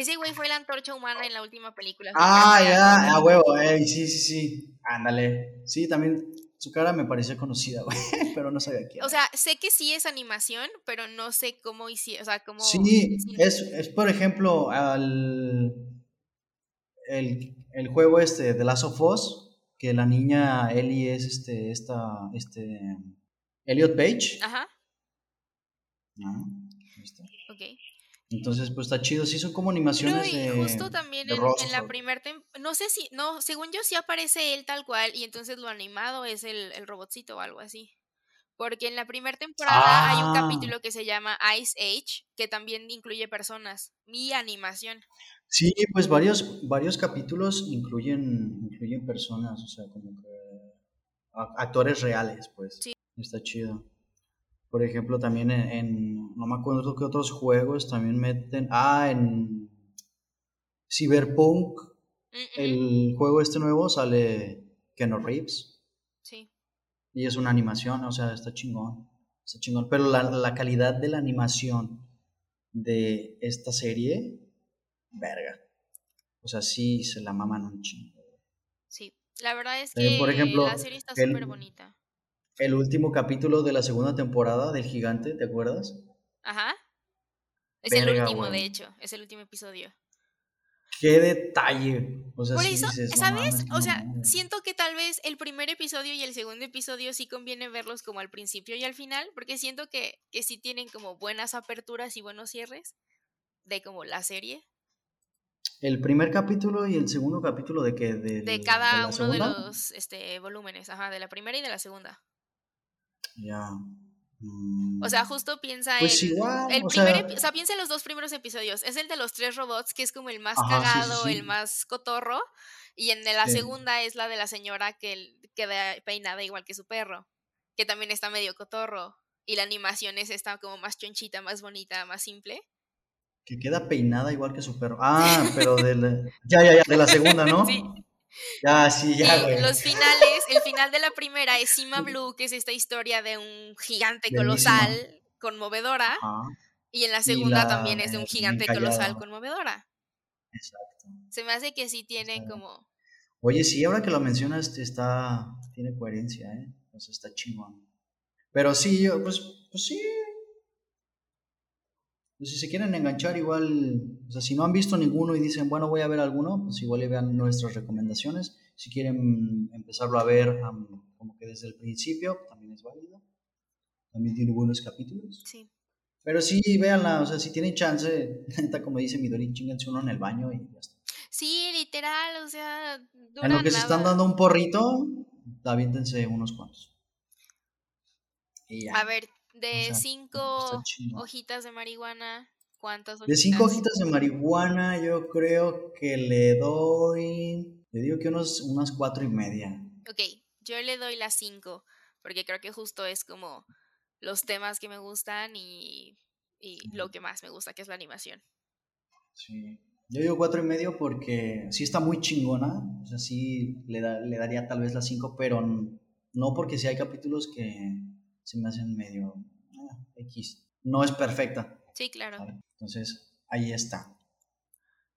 Speaker 2: Ese güey fue la antorcha humana en la última película.
Speaker 1: Ah, ya, a huevo, ey, sí, sí, sí. Ándale. Sí, también su cara me parecía conocida, güey, pero no sabía quién.
Speaker 2: O sea, sé que sí es animación, pero no sé cómo hicieron, o sea, cómo...
Speaker 1: sí,
Speaker 2: sí.
Speaker 1: es, es por ejemplo, al. El, el juego este de Last of Us, que la niña Ellie es este, esta, este. Elliot Page.
Speaker 2: Ajá,
Speaker 1: Ah, ahí está.
Speaker 2: ok.
Speaker 1: Entonces, pues está chido. Sí, son como
Speaker 2: No,
Speaker 1: animaciones
Speaker 2: y
Speaker 1: de.
Speaker 2: justo también
Speaker 1: de
Speaker 2: en, en la primera no sé si, no, según yo sí aparece él tal cual y entonces lo animado es el, el robotcito o algo así. Porque en la primera temporada hay un
Speaker 1: Ah.
Speaker 2: capítulo que se llama Ice Age, que también incluye personas y animación.
Speaker 1: Sí, pues varios, varios capítulos incluyen, incluyen personas, o sea, como que actores reales, pues.
Speaker 2: Sí.
Speaker 1: Está chido. Por ejemplo, también en, en- no me acuerdo qué otros juegos también meten. Ah, en Cyberpunk,
Speaker 2: Mm,
Speaker 1: el juego este nuevo sale Keanu Reeves
Speaker 2: Sí.
Speaker 1: y es una animación, o sea, está chingón. Está chingón. Pero la, la calidad de la animación de esta serie, verga. O sea, sí se la maman un chingo.
Speaker 2: Sí. La verdad es que
Speaker 1: por ejemplo,
Speaker 2: la serie está súper bonita.
Speaker 1: El último capítulo de la segunda temporada del Gigante, ¿te acuerdas?
Speaker 2: Ajá. Es el último, de hecho. Es el último episodio.
Speaker 1: ¡Qué detalle! O sea,
Speaker 2: Por
Speaker 1: sí
Speaker 2: eso,
Speaker 1: no
Speaker 2: ¿sabes? O sea, siento que tal vez el primer episodio y el segundo episodio sí conviene verlos como al principio y al final, porque siento que, que sí tienen como buenas aperturas y buenos cierres de como la serie,
Speaker 1: El primer capítulo y el segundo capítulo de que de,
Speaker 2: de cada uno
Speaker 1: segunda?
Speaker 2: de los este, volúmenes, ajá, de la primera y de la segunda.
Speaker 1: Ya. Mm.
Speaker 2: O sea, justo piensa
Speaker 1: Pues
Speaker 2: en
Speaker 1: igual,
Speaker 2: el
Speaker 1: o
Speaker 2: primer,
Speaker 1: sea-
Speaker 2: epi- o sea, piensa en los dos primeros episodios. Es el de los tres robots, que es como el más
Speaker 1: Ajá, sí, sí,
Speaker 2: cagado,
Speaker 1: sí.
Speaker 2: el más cotorro, y en la segunda es la de la señora que queda peinada igual que su perro, que también está medio cotorro. Y la animación es esta como más chonchita, más bonita, más simple.
Speaker 1: Que queda peinada igual que su perro. Ah, pero de la... Ya, ya, ya, de la segunda, ¿no?
Speaker 2: Sí.
Speaker 1: Ya, sí, ya, güey.
Speaker 2: los finales, el final de la primera es Sima Blue, que es esta historia de un gigante colosal, conmovedora.
Speaker 1: Ajá,
Speaker 2: Y en la segunda
Speaker 1: la
Speaker 2: también es de un
Speaker 1: de
Speaker 2: gigante colosal conmovedora.
Speaker 1: exacto.
Speaker 2: Se me hace que sí tienen como...
Speaker 1: Oye, sí, ahora que lo mencionas, está, tiene coherencia, ¿eh? O sea, está chingón. Pero sí, yo, pues, pues sí. Pues si se quieren enganchar, igual, o sea, si no han visto ninguno y dicen, bueno, voy a ver alguno, pues igual le vean nuestras recomendaciones. Si quieren empezarlo a ver como que desde el principio, también es válido. También tiene buenos capítulos.
Speaker 2: Sí.
Speaker 1: Pero sí, véanla, o sea, si tienen chance, neta, como dice Midori, chingense uno en el baño y ya está.
Speaker 2: Sí, literal, o sea,
Speaker 1: En
Speaker 2: dura
Speaker 1: lo que se están dando un porrito, aviéntense unos cuantos. Y ya.
Speaker 2: A ver, de
Speaker 1: sea,
Speaker 2: cinco hojitas de marihuana, ¿cuántas
Speaker 1: De cinco
Speaker 2: hojitas?
Speaker 1: de marihuana, yo creo que le doy. Le digo que unos, unas cuatro y media.
Speaker 2: Ok, yo le doy las cinco, porque creo que justo es como los temas que me gustan y, y lo que más me gusta, que es la animación.
Speaker 1: Sí. Yo digo cuatro y medio porque sí está muy chingona. O sea, sí le, da- le daría tal vez las cinco, pero no porque sí hay capítulos que se me hacen medio ah, X. No es perfecta.
Speaker 2: Sí, claro.
Speaker 1: ¿vale? Entonces, ahí está.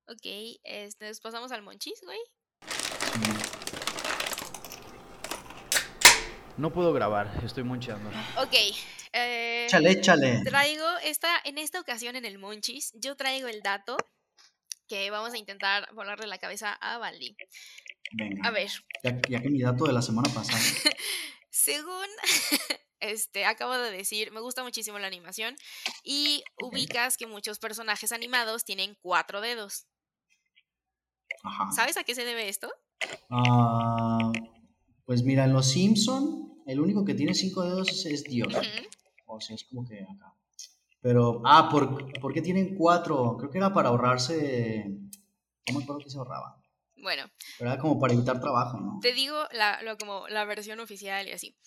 Speaker 2: Ok, este, nos pasamos al monchis, güey.
Speaker 1: Sí.
Speaker 4: No puedo grabar, estoy moncheando.
Speaker 2: Ok, eh,
Speaker 1: Échale, échale.
Speaker 2: traigo esta, en esta ocasión en el monchis, yo traigo el dato que vamos a intentar volarle la cabeza a Baldi.
Speaker 1: Venga.
Speaker 2: A ver,
Speaker 1: Ya, ya que mi dato de la semana pasada.
Speaker 2: según este acabo de decir, me gusta muchísimo la animación y ubicas que muchos personajes animados tienen cuatro dedos.
Speaker 1: Ajá.
Speaker 2: ¿Sabes a qué se debe esto?
Speaker 1: Ah, pues mira, en Los Simpson, el único que tiene cinco dedos es, es Dios. O sea, es como que acá. Pero, ah, ¿por, ¿por qué tienen cuatro? Creo que era para ahorrarse. No me acuerdo qué se ahorraba.
Speaker 2: Bueno,
Speaker 1: Pero era como para evitar trabajo, ¿no?
Speaker 2: te digo la, lo, como la versión oficial y así.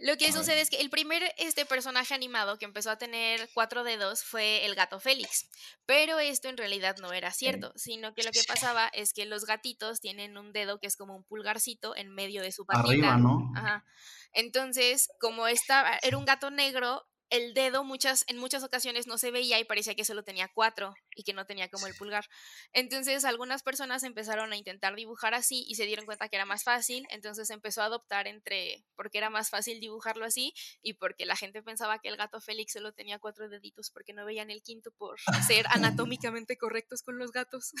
Speaker 2: Lo que sucede es que el primer este personaje animado que empezó a tener cuatro dedos fue el gato Félix. Pero esto en realidad no era cierto, sino que lo que pasaba es que los gatitos tienen un dedo que es como un pulgarcito en medio de su patita.
Speaker 1: Arriba, ¿no?
Speaker 2: Ajá. Entonces, como esta era un gato negro, el dedo muchas, en muchas ocasiones no se veía y parecía que solo tenía cuatro y que no tenía como el pulgar. Entonces, algunas personas empezaron a intentar dibujar así y se dieron cuenta que era más fácil, entonces empezó a adoptar entre, porque era más fácil dibujarlo así y porque la gente pensaba que el gato Félix solo tenía cuatro deditos porque no veían el quinto por ser anatómicamente correctos con los gatos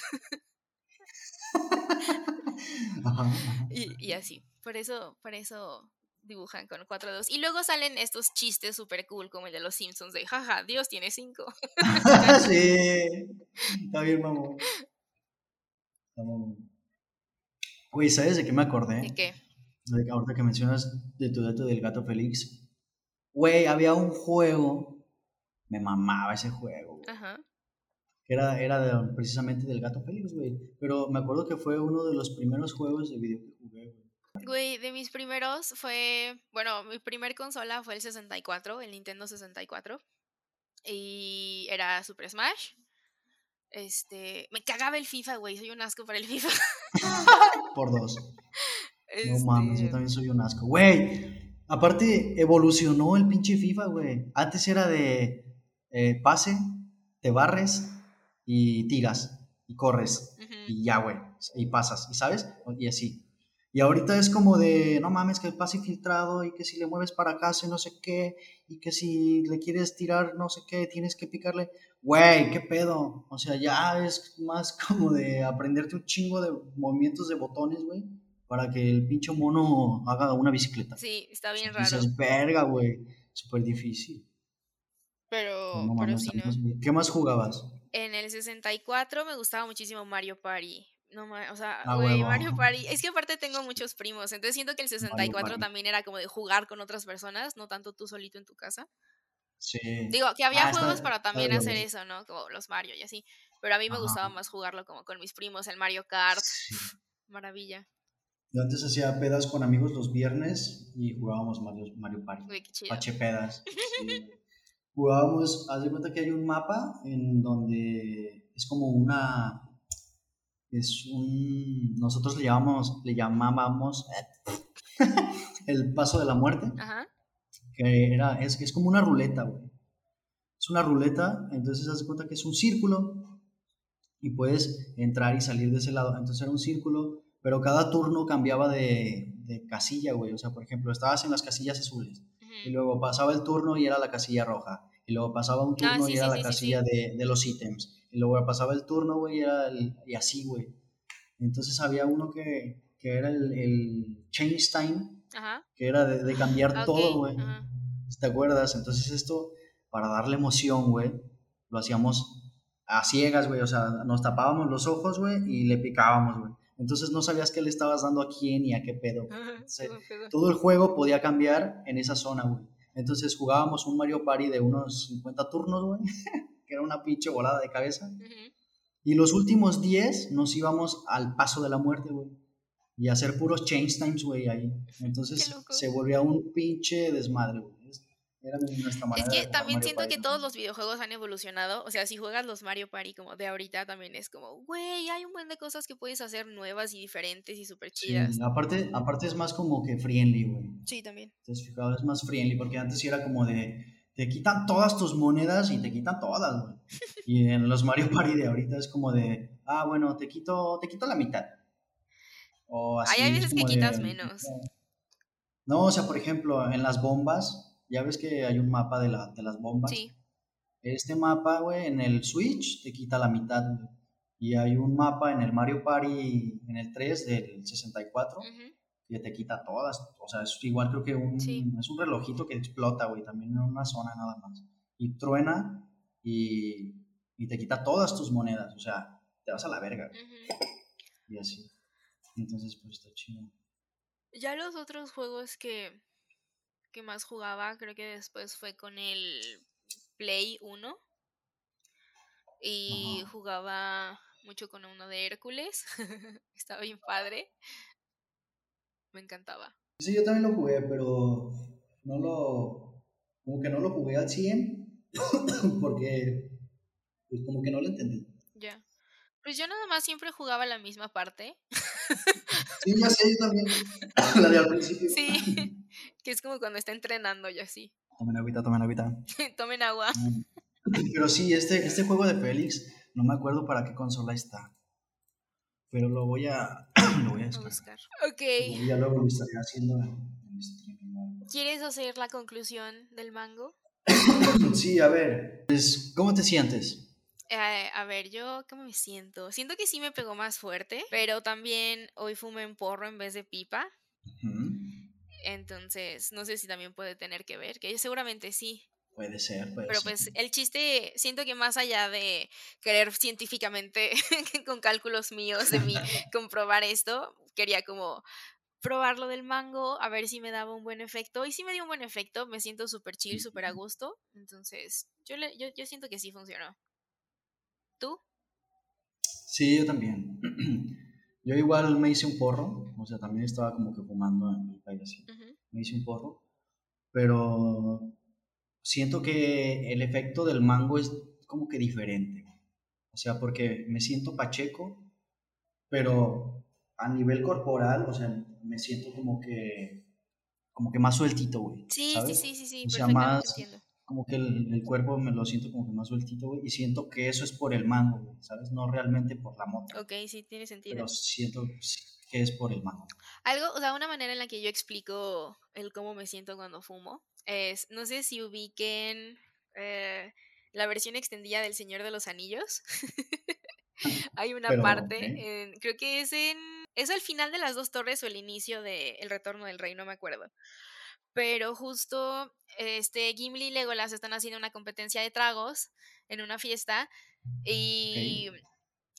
Speaker 2: y así. Por eso, por eso dibujan con cuatro dedos. Y luego salen estos chistes súper cool como el de los Simpsons de, jaja, Dios tiene cinco.
Speaker 1: sí. Está bien, mamón. Güey, ¿sabes de qué me acordé?
Speaker 2: ¿De qué?
Speaker 1: De Ahorita que mencionas de tu dato del gato Félix. Güey, había un juego, me mamaba ese juego, güey,
Speaker 2: Ajá.
Speaker 1: era, era de- precisamente del gato Félix, güey. Pero me acuerdo que fue uno de los primeros juegos de video que jugué, güey.
Speaker 2: De mis primeros fue, bueno, mi primer consola fue el 64, el Nintendo 64. Y era Super Smash. Este, me cagaba el FIFA, güey, soy un asco para el FIFA.
Speaker 1: Por dos. No mames, yo también soy un asco. Güey, aparte evolucionó el pinche FIFA, güey. Antes era de eh, pase, te barres y tiras y corres y ya, güey. Y pasas, y sabes, y así. Y ahorita es como de, no mames, que el pase filtrado y que si le mueves para acá hace no sé qué y que si le quieres tirar no sé qué, tienes que picarle. Güey, qué pedo. O sea, ya es más como de aprenderte un chingo de movimientos de botones, güey, para que el pinche mono haga una bicicleta.
Speaker 2: Sí, está bien raro.
Speaker 1: dices, verga, güey. Súper difícil.
Speaker 2: Pero,
Speaker 1: No
Speaker 2: pero sí, ¿no?
Speaker 1: ¿Qué más jugabas?
Speaker 2: En el 64 me gustaba muchísimo Mario Party. No, o sea, güey. Mario Party. Es que aparte tengo muchos primos, entonces siento que el 64
Speaker 1: Party.
Speaker 2: también era como de jugar con otras personas, no tanto tú solito en tu casa.
Speaker 1: Sí.
Speaker 2: Digo, que había
Speaker 1: Ah, está-
Speaker 2: juegos para también hacer eso, ¿no? Como los Mario y así. Pero a mí me
Speaker 1: Ajá.
Speaker 2: gustaba más jugarlo como con mis primos, el Mario Kart.
Speaker 1: Sí.
Speaker 2: Maravilla.
Speaker 1: Yo antes hacía pedas con amigos los viernes y jugábamos Mario, Mario Party.
Speaker 2: Güey, qué chido.
Speaker 1: Pache pedas. sí. Jugábamos, haz de cuenta que hay un mapa en donde es como una. Es un. Nosotros le llamamos, le llamábamos el paso de la muerte.
Speaker 2: Ajá.
Speaker 1: que era, es, es como una ruleta, güey. Es una ruleta, entonces haz de cuenta que es un círculo y puedes entrar y salir de ese lado. Entonces era un círculo, pero cada turno cambiaba de, de casilla, güey. O sea, por ejemplo, estabas en las casillas azules y luego pasaba el turno y era la casilla roja. Y luego pasaba un
Speaker 2: Ah,
Speaker 1: turno
Speaker 2: sí,
Speaker 1: y era
Speaker 2: sí,
Speaker 1: la
Speaker 2: sí,
Speaker 1: casilla De, de los ítems. Y luego pasaba el turno, güey, y, era el- y así, güey. Entonces había uno que, que era el, el Change Time,
Speaker 2: Ajá.
Speaker 1: que era de, de cambiar todo, güey. ¿Te acuerdas? Entonces esto, para darle emoción, güey, lo hacíamos a ciegas, güey. O sea, nos tapábamos los ojos, güey, y le picábamos, güey. Entonces no sabías qué le estabas dando a quién y a qué pedo. Todo el juego podía cambiar en esa zona, güey. Entonces jugábamos un Mario Party de unos 50 turnos, güey, que era una pinche volada de cabeza.
Speaker 2: Ujú.
Speaker 1: Y los últimos 10 nos íbamos al paso de la muerte, güey. Y a hacer puros change times, güey, ahí. Entonces se volvía un pinche desmadre, güey. Es- Era nuestra
Speaker 2: Es
Speaker 1: manera de
Speaker 2: que
Speaker 1: jugar
Speaker 2: también
Speaker 1: Mario
Speaker 2: siento
Speaker 1: Party,
Speaker 2: que
Speaker 1: ¿no?
Speaker 2: todos los videojuegos han evolucionado. O sea, si juegas los Mario Party como de ahorita, también es como, güey, hay un buen de cosas que puedes hacer nuevas y diferentes y súper
Speaker 1: Sí,
Speaker 2: chidas.
Speaker 1: aparte, aparte es más como que friendly, güey.
Speaker 2: Sí, también.
Speaker 1: ¿Te has fijado? Es más friendly, porque antes sí era como de, te quitan todas tus monedas y te quitan todas, güey. Y en los Mario Party de ahorita es como de, ah, bueno, te quito, te quito la mitad. O así.
Speaker 2: Hay
Speaker 1: es
Speaker 2: veces que
Speaker 1: de,
Speaker 2: quitas menos.
Speaker 1: No, o sea, por ejemplo, en las bombas, ya ves que hay un mapa de, la, de las bombas.
Speaker 2: Sí.
Speaker 1: Este mapa, güey, en el Switch te quita la mitad, güey. Y hay un mapa en el Mario Party, en el 3 del 64,
Speaker 2: Ujú.
Speaker 1: Que te quita todas. O sea, es igual creo que un,
Speaker 2: Sí.
Speaker 1: es un relojito que explota, güey, también en una zona nada más. Y truena y, y te quita todas tus monedas. O sea, te vas a la verga, y así. Entonces, pues está chido.
Speaker 2: Ya los otros juegos que, que más jugaba, creo que después fue con el Play 1. Y jugaba mucho con uno de Hércules. Estaba bien padre. Me encantaba.
Speaker 1: Sí, yo también lo jugué, pero no lo. Como que no lo jugué al 100 porque. Pues como que no lo entendí.
Speaker 2: Ya. Pues yo nada más siempre jugaba la misma parte.
Speaker 1: Sí, ya sé, yo también. La de al principio.
Speaker 2: Sí. que es como cuando está entrenando y así.
Speaker 1: Tomen agüita, tomen agüita.
Speaker 2: Tomen agua.
Speaker 1: Mm. Pero sí, este, este juego de Félix, no me acuerdo para qué consola está. Pero lo voy a. Lo voy a descargar.
Speaker 2: buscar. Ok.
Speaker 1: Y ya luego lo estaré haciendo en, streaming.
Speaker 2: ¿Quieres hacer la conclusión del mango?
Speaker 1: Sí, a ver. Pues, ¿cómo te sientes?
Speaker 2: Eh, a ver, yo cómo me siento. Siento que sí me pegó más fuerte, pero también hoy fumé en porro en vez de pipa. Entonces, no sé si también puede tener que ver, que seguramente sí.
Speaker 1: Puede ser, puede
Speaker 2: Pero
Speaker 1: ser.
Speaker 2: pues el chiste, siento que más allá de querer científicamente, con cálculos míos de mí, comprobar esto, quería como probar lo del mango, a ver si me daba un buen efecto. Y sí me dio un buen efecto, me siento súper chill, súper a gusto. Entonces, yo, le, yo, yo siento que sí funcionó. ¿Tú?
Speaker 1: Sí, yo también. Yo igual me hice un porro, o sea, también estaba como que fumando en mi calle así.
Speaker 2: Ujú.
Speaker 1: Me hice un porro, pero siento que el efecto del mango es como que diferente. O sea, porque me siento pacheco, pero a nivel corporal, o sea, me siento como que como que más sueltito, güey.
Speaker 2: Sí, sí, sí, sí, sí,
Speaker 1: O sea, más como que el, el cuerpo me lo siento como que más sueltito, güey, y siento que eso es por el mango, güey, ¿sabes? No realmente por la moto,
Speaker 2: Ok, sí, tiene sentido.
Speaker 1: pero siento que es por el mango.
Speaker 2: Algo, o sea, una manera en la que yo explico el cómo me siento cuando fumo es, no sé si ubiquen eh, la versión extendida del Señor de los Anillos. Hay una
Speaker 1: Pero,
Speaker 2: parte, en- creo que es en, es al final de las dos torres o el inicio de El Retorno del Rey, no me acuerdo. Pero justo este Gimli y Legolas están haciendo una competencia de tragos en una fiesta y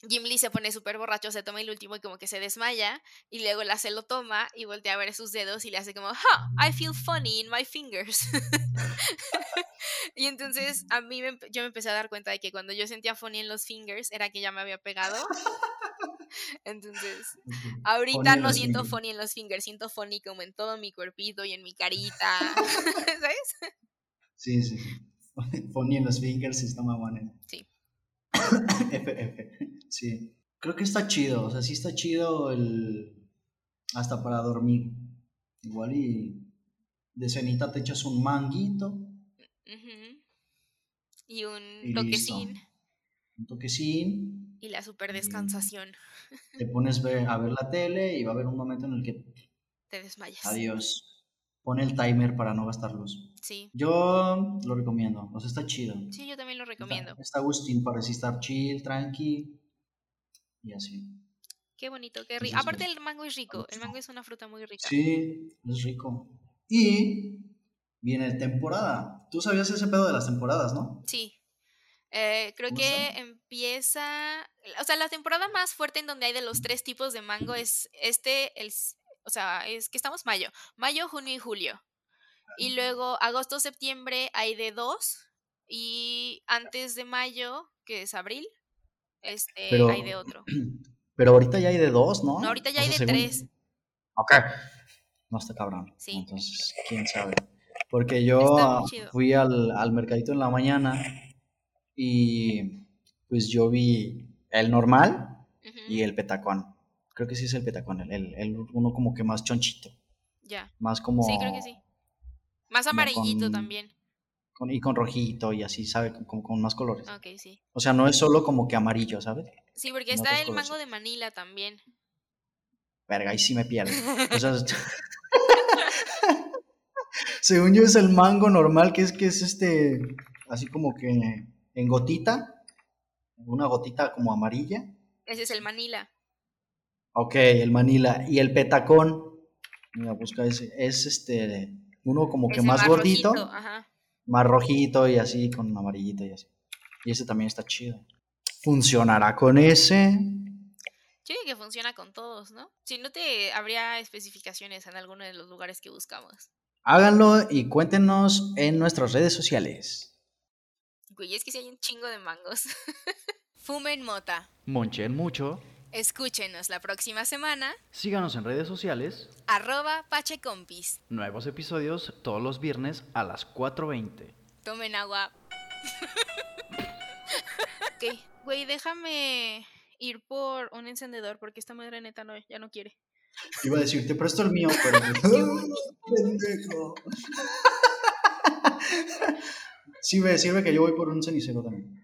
Speaker 2: Gimli se pone súper borracho, se toma el último y como que se desmaya y Legolas se lo toma y voltea a ver sus dedos y le hace como, "Ha, I feel funny in my fingers." y entonces a mí me yo me empecé a dar cuenta de que cuando yo sentía funny en los fingers era que ya me había pegado. Entonces, ahorita
Speaker 1: Funny
Speaker 2: no siento
Speaker 1: fingers.
Speaker 2: funny en los fingers, siento funny como en todo mi cuerpito y en mi carita. ¿Sabes?
Speaker 1: Sí, sí. Funny en los fingers está más bueno.
Speaker 2: Sí.
Speaker 1: F, F. Sí. Creo que está chido, o sea, sí está chido el... hasta para dormir. Igual y de cenita te echas un manguito.
Speaker 2: Y un
Speaker 1: Y
Speaker 2: toquecín
Speaker 1: listo. un toquecín,
Speaker 2: y la super descansación.
Speaker 1: te pones ve- a ver la tele y va a haber un momento en el que
Speaker 2: Te desmayas.
Speaker 1: adiós. Pone el timer para no gastar luz.
Speaker 2: Sí.
Speaker 1: Yo lo recomiendo, o sea, está chido.
Speaker 2: Sí, yo también lo
Speaker 1: Está,
Speaker 2: recomiendo.
Speaker 1: está Agustín para así estar chill, tranqui y así.
Speaker 2: Qué bonito, qué rico. Aparte
Speaker 1: pues,
Speaker 2: el mango es rico. El mango es una fruta muy rica.
Speaker 1: Sí, es rico. Y viene temporada. Tú sabías ese pedo de las temporadas, ¿no?
Speaker 2: Sí. Eh, creo
Speaker 1: ¿Cómo
Speaker 2: que
Speaker 1: está?
Speaker 2: empieza, o sea, la temporada más fuerte en donde hay de los tres tipos de mango es este, el, o sea, es que estamos mayo, mayo, junio y julio. Y luego agosto, septiembre hay de dos y antes de mayo, que es abril, este,
Speaker 1: Pero,
Speaker 2: hay de otro.
Speaker 1: pero ahorita ya hay de dos, ¿no?
Speaker 2: No, ahorita ya
Speaker 1: O
Speaker 2: hay de
Speaker 1: según-
Speaker 2: tres.
Speaker 1: Ok. No está cabrón.
Speaker 2: Sí.
Speaker 1: Entonces, quién sabe. Porque yo fui al, al mercadito en la mañana y pues yo vi el normal y el petacón. Creo que sí es el petacón, el, el- el uno como que más chonchito,
Speaker 2: Ya.
Speaker 1: más como...
Speaker 2: Sí, creo que sí. Más amarillito
Speaker 1: con-
Speaker 2: también.
Speaker 1: Con- y con rojito y así, ¿sabe? Con más colores.
Speaker 2: Ok, sí.
Speaker 1: O sea, no es solo como que amarillo, ¿sabes?
Speaker 2: Sí, porque está el mango de Manila también.
Speaker 1: Verga, ahí sí me pierde. O sea, según yo es el mango normal, que es que es este, así como que en gotita, una gotita como amarilla.
Speaker 2: Ese es el Manila.
Speaker 1: Ok, el manila. Y el petacón, mira, busca ese, es este, uno como que
Speaker 2: Ese
Speaker 1: más gordito,
Speaker 2: rojito, Ajá.
Speaker 1: Más rojito y así, con amarillito y así. Y ese también está chido. ¿Funcionará con ese?
Speaker 2: Yo digo que funciona con todos, ¿no? Si no te habría especificaciones en alguno de los lugares que buscamos.
Speaker 1: Háganlo y cuéntenos en nuestras redes sociales.
Speaker 2: Güey, es que si hay un chingo de mangos. Fumen mota.
Speaker 4: Monchen mucho.
Speaker 2: Escúchenos la próxima semana.
Speaker 4: Síganos en redes sociales.
Speaker 2: Arroba pachecompis.
Speaker 4: Nuevos episodios todos los viernes a las 4.20.
Speaker 2: Tomen agua. ok, güey, déjame ir por un encendedor porque esta madre neta no, ya no quiere.
Speaker 1: Iba a decir, te presto el mío, pero... Pendejo. Sí, me sirve que yo voy por un cenicero también.